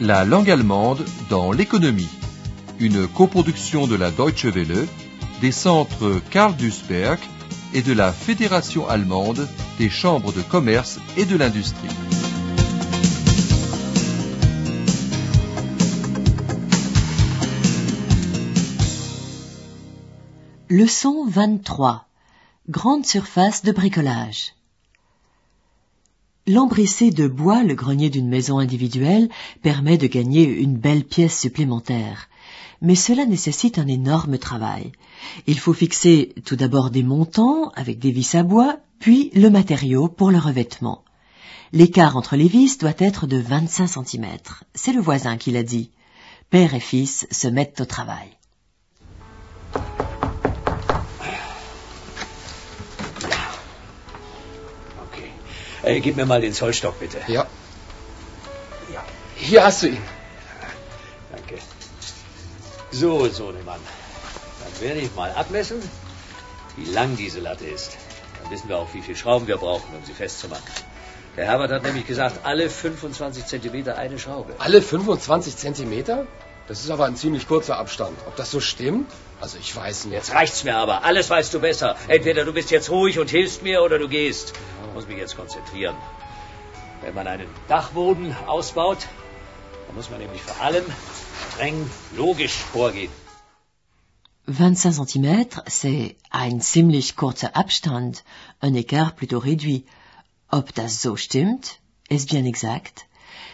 La langue allemande dans l'économie. Une coproduction de la Deutsche Welle, des centres Karl Duisberg et de la Fédération allemande des chambres de commerce et de l'industrie. Leçon 23. Grande surface de bricolage. L'embrissé de bois, le grenier d'une maison individuelle, permet de gagner une belle pièce supplémentaire. Mais cela nécessite un énorme travail. Il faut fixer tout d'abord des montants avec des vis à bois, puis le matériau pour le revêtement. L'écart entre les vis doit être de 25 cm. C'est le voisin qui l'a dit. Père et fils se mettent au travail. Äh, gib mir mal den Zollstock, bitte. Ja. ja. Hier hast du ihn. Danke. So, Sohnemann. Dann werde ich mal abmessen, wie lang diese Latte ist. Dann wissen wir auch, wie viele Schrauben wir brauchen, um sie festzumachen. Der Herbert hat nämlich gesagt, alle 25 Zentimeter eine Schraube. Alle 25 Zentimeter? Das ist aber ein ziemlich kurzer Abstand. Ob das so stimmt? Also ich weiß nicht. Jetzt reicht's mir aber. Alles weißt du besser. Entweder du bist jetzt ruhig und hilfst mir oder du gehst. Muss mich jetzt konzentrieren. Wenn man einen Dachboden ausbaut, dann muss man nämlich vor allem streng logisch vorgehen. 25 cm, c'est ein ziemlich kurzer Abstand, un écart plutôt réduit. Ob das so stimmt? Est-ce bien exact?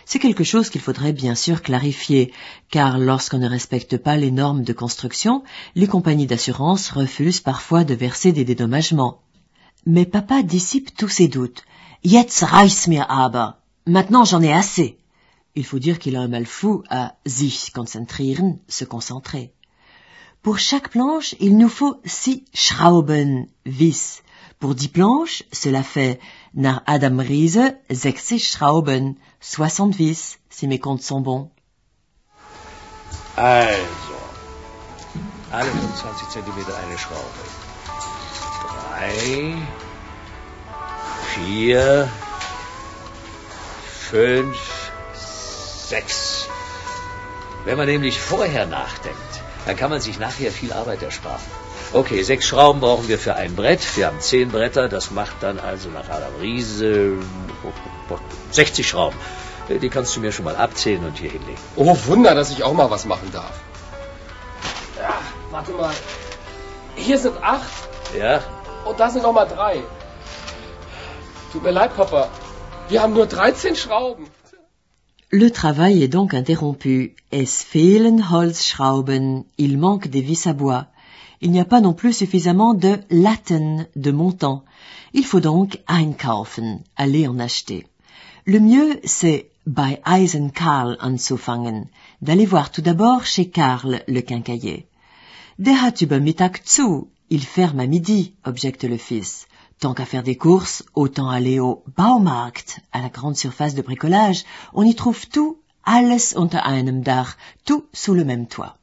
C'est quelque chose qu'il faudrait bien sûr clarifier, car lorsqu'on ne respecte pas les normes de construction, les compagnies d'assurance refusent parfois de verser des dédommagements. Mais papa dissipe tous ses doutes. Jetzt reicht's mir aber. Maintenant j'en ai assez. Il faut dire qu'il a un mal fou à sich konzentrieren, se concentrer. Pour chaque planche, il nous faut six Schrauben, vis. Pour dix planches, cela fait, nach Adam Riese, 60 Schrauben, 60 vis, si mes comptes sont bons. Also, alle 25 Zentimeter eine Schraube. Drei, vier, fünf, sechs. Wenn man nämlich vorher nachdenkt, dann kann man sich nachher viel Arbeit ersparen. Okay, sechs Schrauben brauchen wir für ein Brett. Wir haben zehn Bretter. Das macht dann also nach Adam Riese 60 Schrauben. Die kannst du mir schon mal abzählen und hier hinlegen. Oh, Wunder, dass ich auch mal was machen darf. Ja, warte mal. Hier sind acht Ja? Und da sind noch mal drei. Tut mir leid, Papa. Wir haben nur 13 Schrauben. Le travail est donc interrompu. Es fehlen Holzschrauben. Il manque des vis à bois. Il n'y a pas non plus suffisamment de Latten, de montants. Il faut donc einkaufen, aller en acheter. Le mieux, c'est bei Eisen Karl anzufangen, d'aller voir tout d'abord chez Karl, le quincailler. Der hat über Mittag zu, il ferme à midi, objecte le fils. Tant qu'à faire des courses, autant aller au Baumarkt, à la grande surface de bricolage. On y trouve tout, alles unter einem Dach, tout sous le même toit.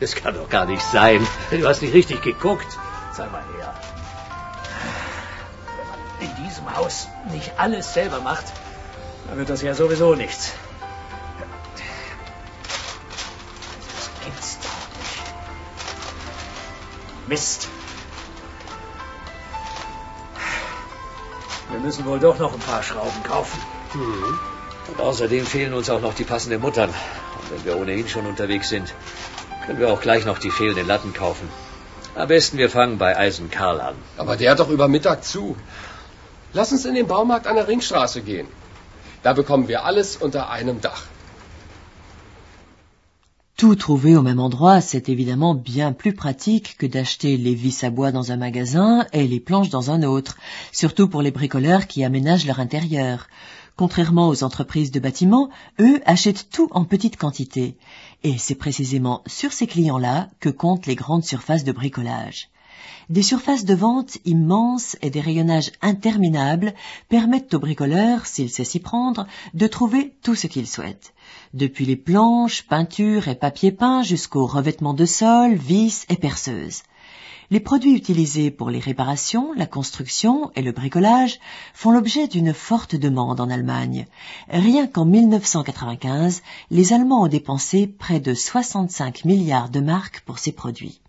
Das kann doch gar nicht sein. Du hast nicht richtig geguckt. Zeig mal her. Wenn man in diesem Haus nicht alles selber macht, dann wird das ja sowieso nichts. Mist. Wir müssen wohl doch noch ein paar Schrauben kaufen. Und außerdem fehlen uns auch noch die passenden Muttern. Und wenn wir ohnehin schon unterwegs sind, können wir auch gleich noch die fehlenden Latten kaufen. Am besten wir fangen bei Eisen Karl an. Aber der hat doch über Mittag zu. Lass uns in den Baumarkt an der Ringstraße gehen. Da bekommen wir alles unter einem Dach. Tout trouver au même endroit, c'est évidemment bien plus pratique que d'acheter les vis à bois dans un magasin et les planches dans un autre, surtout pour les bricoleurs qui aménagent leur intérieur. Contrairement aux entreprises de bâtiment, eux achètent tout en petite quantité. Et c'est précisément sur ces clients-là que comptent les grandes surfaces de bricolage. Des surfaces de vente immenses et des rayonnages interminables permettent aux bricoleurs, s'ils sait s'y prendre, de trouver tout ce qu'ils souhaitent. Depuis les planches, peintures et papier peint jusqu'aux revêtements de sol, vis et perceuses. Les produits utilisés pour les réparations, la construction et le bricolage font l'objet d'une forte demande en Allemagne. Rien qu'en 1995, les Allemands ont dépensé près de 65 milliards de marques pour ces produits.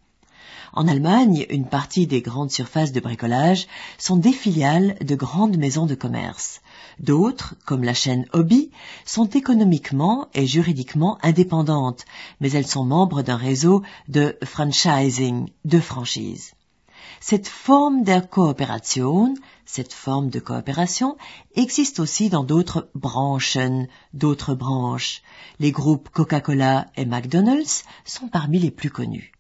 En Allemagne, une partie des grandes surfaces de bricolage sont des filiales de grandes maisons de commerce. D'autres, comme la chaîne Hobby, sont économiquement et juridiquement indépendantes, mais elles sont membres d'un réseau de franchising, de franchise. Cette forme de coopération, cette forme de coopération existe aussi dans d'autres d'autres branches. Les groupes Coca-Cola et McDonald's sont parmi les plus connus.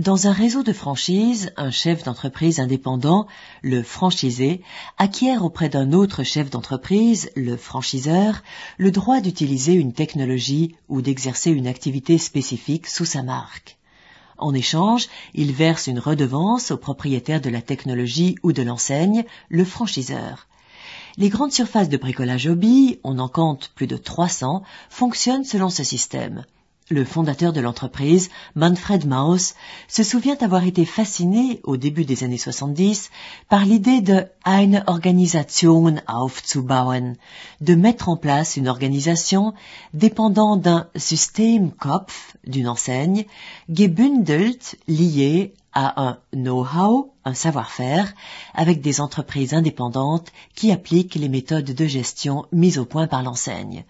Dans un réseau de franchise, un chef d'entreprise indépendant, le franchisé, acquiert auprès d'un autre chef d'entreprise, le franchiseur, le droit d'utiliser une technologie ou d'exercer une activité spécifique sous sa marque. En échange, il verse une redevance au propriétaire de la technologie ou de l'enseigne, le franchiseur. Les grandes surfaces de bricolage hobby, on en compte plus de 300, fonctionnent selon ce système. Le fondateur de l'entreprise, Manfred Maus, se souvient avoir été fasciné au début des années 70 par l'idée de eine Organisation aufzubauen, de mettre en place une organisation dépendant d'un Systemkopf, d'une enseigne, gebündelt, lié à un know-how, un savoir-faire, avec des entreprises indépendantes qui appliquent les méthodes de gestion mises au point par l'enseigne.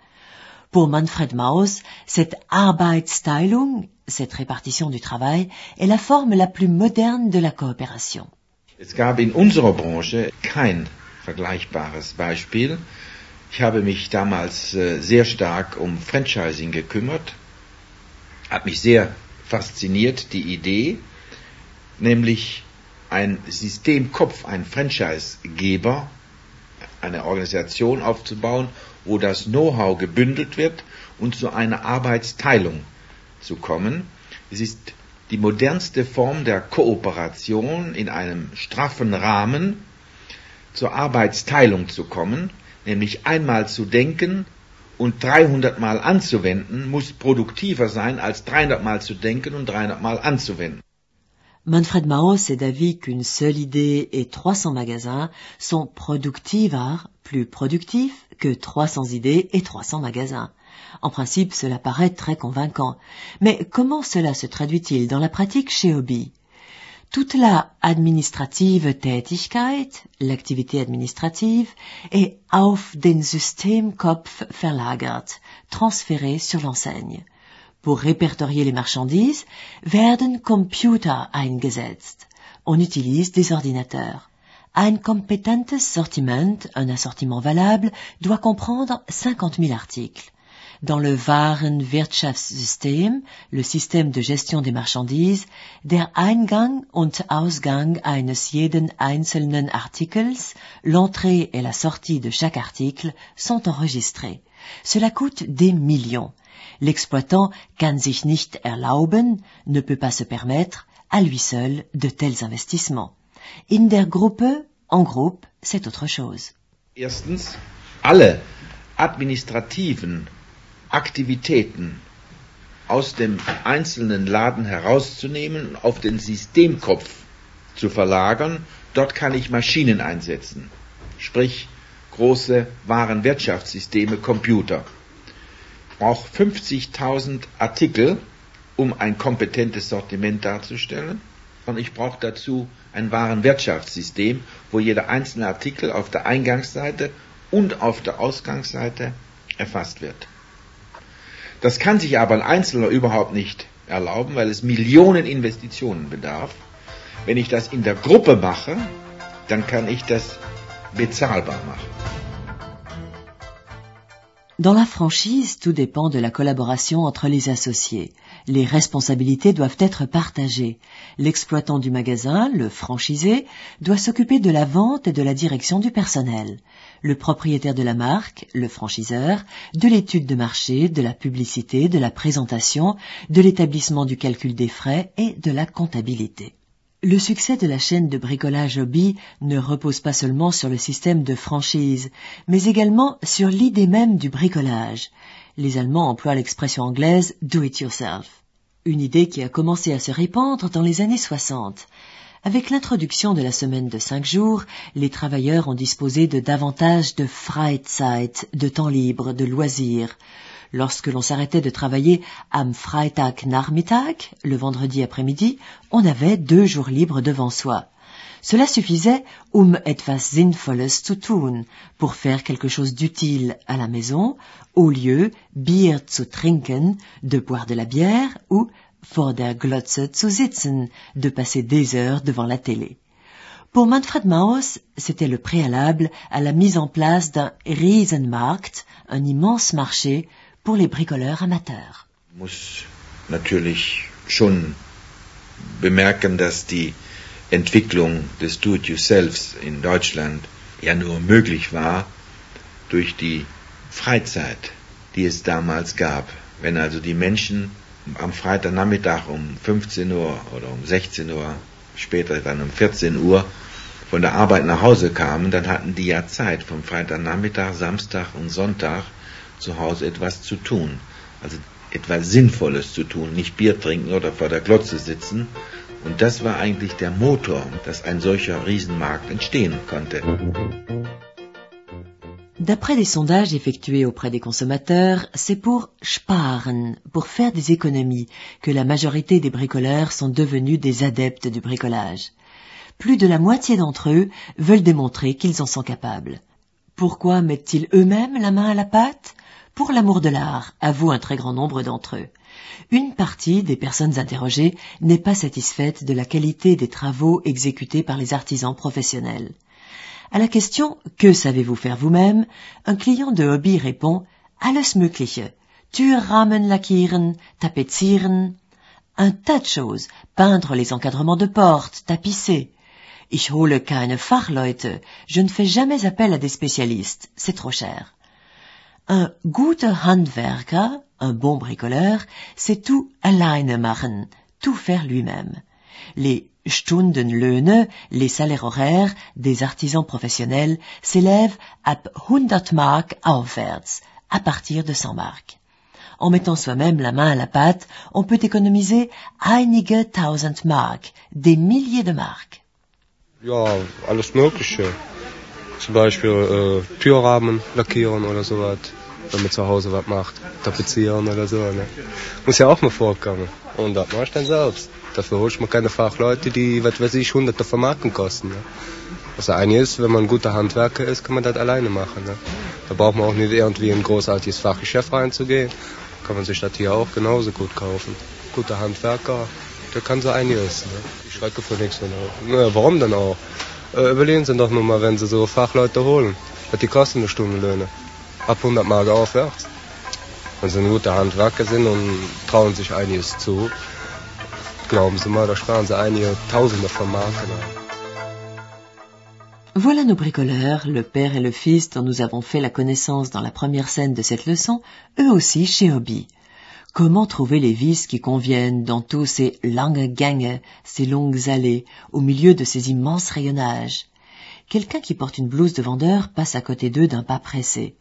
Pour Manfred Maus, cette Arbeitsteilung, cette répartition du travail, est la forme la plus moderne de la coopération. Es gab in unserer Branche kein vergleichbares Beispiel. Ich habe mich damals äh, sehr stark um Franchising gekümmert, hat mich sehr fasziniert die Idee, nämlich ein Systemkopf, ein Franchisegeber, eine Organisation aufzubauen wo das Know-how gebündelt wird und zu einer Arbeitsteilung zu kommen. Es ist die modernste Form der Kooperation in einem straffen Rahmen zur Arbeitsteilung zu kommen, nämlich einmal zu denken und 300 Mal anzuwenden, muss produktiver sein, als 300 Mal zu denken und 300 Mal anzuwenden. Manfred Maus est d'avis qu'une seule idée et 300 magasins sont productiver, plus productifs, que 300 idées et 300 magasins. En principe, cela paraît très convaincant. Mais comment cela se traduit-il dans la pratique chez Hobby Toute la administrative Tätigkeit, l'activité administrative, est auf den Systemkopf verlagert, transférée sur l'enseigne. Pour répertorier les marchandises, werden Computer eingesetzt. On utilise des ordinateurs. Un competentes Sortiment, un assortiment valable, doit comprendre 50 000 articles. Dans le Warenwirtschaftssystem, le système de gestion des marchandises, der Eingang und Ausgang eines jeden einzelnen Artikels, l'entrée et la sortie de chaque article sont enregistrés. Cela coûte des millions. L'exploitant kann sich nicht erlauben, ne peut pas se permettre, à lui seul, de tels investissements. In der Gruppe, en groupe, c'est autre chose. Erstens, alle administrativen Aktivitäten aus dem einzelnen Laden herauszunehmen und auf den Systemkopf zu verlagern. Dort kann ich Maschinen einsetzen, sprich große Warenwirtschaftssysteme, Computer brauche 50.000 Artikel, um ein kompetentes Sortiment darzustellen. Und ich brauche dazu ein Warenwirtschaftssystem, wo jeder einzelne Artikel auf der Eingangsseite und auf der Ausgangsseite erfasst wird. Das kann sich aber ein Einzelner überhaupt nicht erlauben, weil es Millionen Investitionen bedarf. Wenn ich das in der Gruppe mache, dann kann ich das Dans la franchise, tout dépend de la collaboration entre les associés. Les responsabilités doivent être partagées. L'exploitant du magasin, le franchisé, doit s'occuper de la vente et de la direction du personnel. Le propriétaire de la marque, le franchiseur, de l'étude de marché, de la publicité, de la présentation, de l'établissement du calcul des frais et de la comptabilité. Le succès de la chaîne de bricolage Hobby ne repose pas seulement sur le système de franchise, mais également sur l'idée même du bricolage. Les Allemands emploient l'expression anglaise do it yourself. Une idée qui a commencé à se répandre dans les années 60. Avec l'introduction de la semaine de cinq jours, les travailleurs ont disposé de davantage de Freizeit, de temps libre, de loisirs. Lorsque l'on s'arrêtait de travailler am Freitagnachmittag, le vendredi après-midi, on avait deux jours libres devant soi. Cela suffisait um etwas Sinnvolles zu tun, pour faire quelque chose d'utile à la maison, au lieu Bier zu trinken, de boire de la bière, ou vor der Glotze zu sitzen, de passer des heures devant la télé. Pour Manfred Maus, c'était le préalable à la mise en place d'un Riesenmarkt, un immense marché pour les bricoleurs amateurs. muss natürlich schon bemerken, dass die Entwicklung des Do-it-yourselfs in Deutschland ja nur möglich war durch die Freizeit, die es damals gab. Wenn also die Menschen am Freitagnachmittag um 15 Uhr oder um 16 Uhr, später dann um 14 Uhr von der Arbeit nach Hause kamen, dann hatten die ja Zeit, vom Freitagnachmittag, Samstag und Sonntag Hause etwas zu tun. Also etwas Sinnvolles zu tun, nicht Bier trinken oder vor der Glotze sitzen. Und das war eigentlich der Motor. D'après des sondages effectués auprès des consommateurs, c'est pour sparen, pour faire des économies, que la majorité des bricoleurs sont devenus des adeptes du bricolage. Plus de la moitié d'entre eux veulent démontrer qu'ils en sont capables. Pourquoi mettent-ils eux-mêmes la main à la pâte? Pour l'amour de l'art, avoue un très grand nombre d'entre eux. Une partie des personnes interrogées n'est pas satisfaite de la qualité des travaux exécutés par les artisans professionnels. À la question Que savez-vous faire vous-même? un client de hobby répond Alles Mögliche. Türrahmen lackieren, tapezieren. Un tas de choses. Peindre les encadrements de portes, tapisser. Ich hole keine Fachleute. Je ne fais jamais appel à des spécialistes. C'est trop cher. Un guter Handwerker, un bon bricoleur, c'est tout alleine machen, tout faire lui-même. Les Stundenlöhne, les salaires horaires des artisans professionnels s'élèvent à 100 Mark aufwärts, à partir de 100 marks. En mettant soi-même la main à la pâte, on peut économiser einige tausend Mark, des milliers de marques. Ja, alles Mögliche. Zum Beispiel äh, Türrahmen lackieren oder sowas, wenn man zu Hause was macht. Tapezieren oder so. Ne? Muss ja auch mal vorkommen. Und das mache ich dann selbst. Dafür hole ich mir keine Fachleute, die, was weiß ich, hunderte von Marken kosten. Ne? Das eine ist, wenn man ein guter Handwerker ist, kann man das alleine machen. Ne? Da braucht man auch nicht irgendwie in ein großartiges Fachgeschäft reinzugehen. Kann man sich das hier auch genauso gut kaufen. Guter Handwerker, der kann so einiges. Ne? Ich schrecke für nichts. Ne? Naja, warum denn auch? Äh, überlegen Sie doch nur mal, wenn Sie so Fachleute holen. Was die kosten eine Stundenlöhne? Ab 100 Mark aufwärts. Wenn Sie ein guter Handwerker sind und trauen sich einiges zu, glauben Sie mal, da sparen Sie einige Tausende von Marken. Voilà nos bricoleurs, le père et le fils dont nous avons fait la connaissance dans la première scène de cette leçon, eux aussi chez Hobby. Comment trouver les vis qui conviennent dans tous ces lange Gänge, ces longues allées, au milieu de ces immenses rayonnages? Quelqu'un qui porte une blouse de vendeur passe à côté d'eux d'un pas pressé.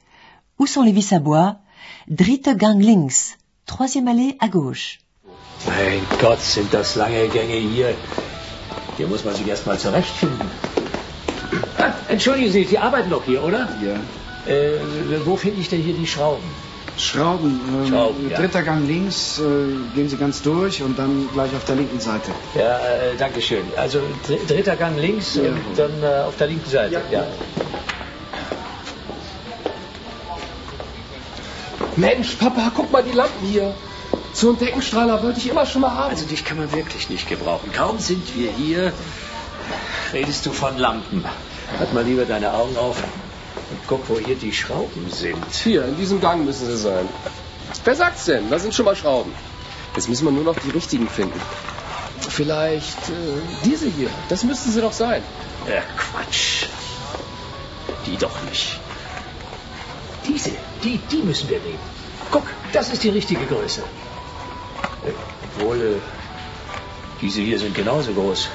Où sont les vis à bois? Dritte Gang links, troisième allée à gauche. Mein Gott, sind das lange Gänge hier. Hier muss man sich erstmal zurechtfinden. Ah, entschuldigen Sie, Sie arbeiten doch hier, oder? Ja. Äh, wo finde ich denn hier die Schrauben? Schrauben. Ähm, Schrauben, ja. Dritter Gang links, äh, gehen Sie ganz durch und dann gleich auf der linken Seite. Ja, äh, danke schön. Also dr dritter Gang links Ja. und dann äh, auf der linken Seite. Ja. Mensch, Papa, guck mal die Lampen hier. So einen Deckenstrahler wollte ich immer schon mal haben. Also dich kann man wirklich nicht gebrauchen. Kaum sind wir hier, redest du von Lampen. Halt mal lieber deine Augen auf und guck, wo hier die Schrauben sind. Hier, in diesem Gang müssen sie sein. Wer sagt's denn? Da sind schon mal Schrauben. Jetzt müssen wir nur noch die richtigen finden. Vielleicht äh, diese hier. Das müssten sie doch sein. Ja, Quatsch. Die doch nicht. Diese, die, die müssen wir nehmen. Guck, das ist die richtige Größe. Äh, Obwohl, äh, diese hier sind genauso groß.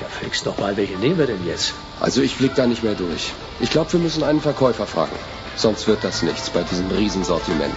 Ja, fix doch mal, welche nehmen wir denn jetzt? Also ich blick da nicht mehr durch. Ich glaube, wir müssen einen Verkäufer fragen. Sonst wird das nichts bei diesem Riesensortiment.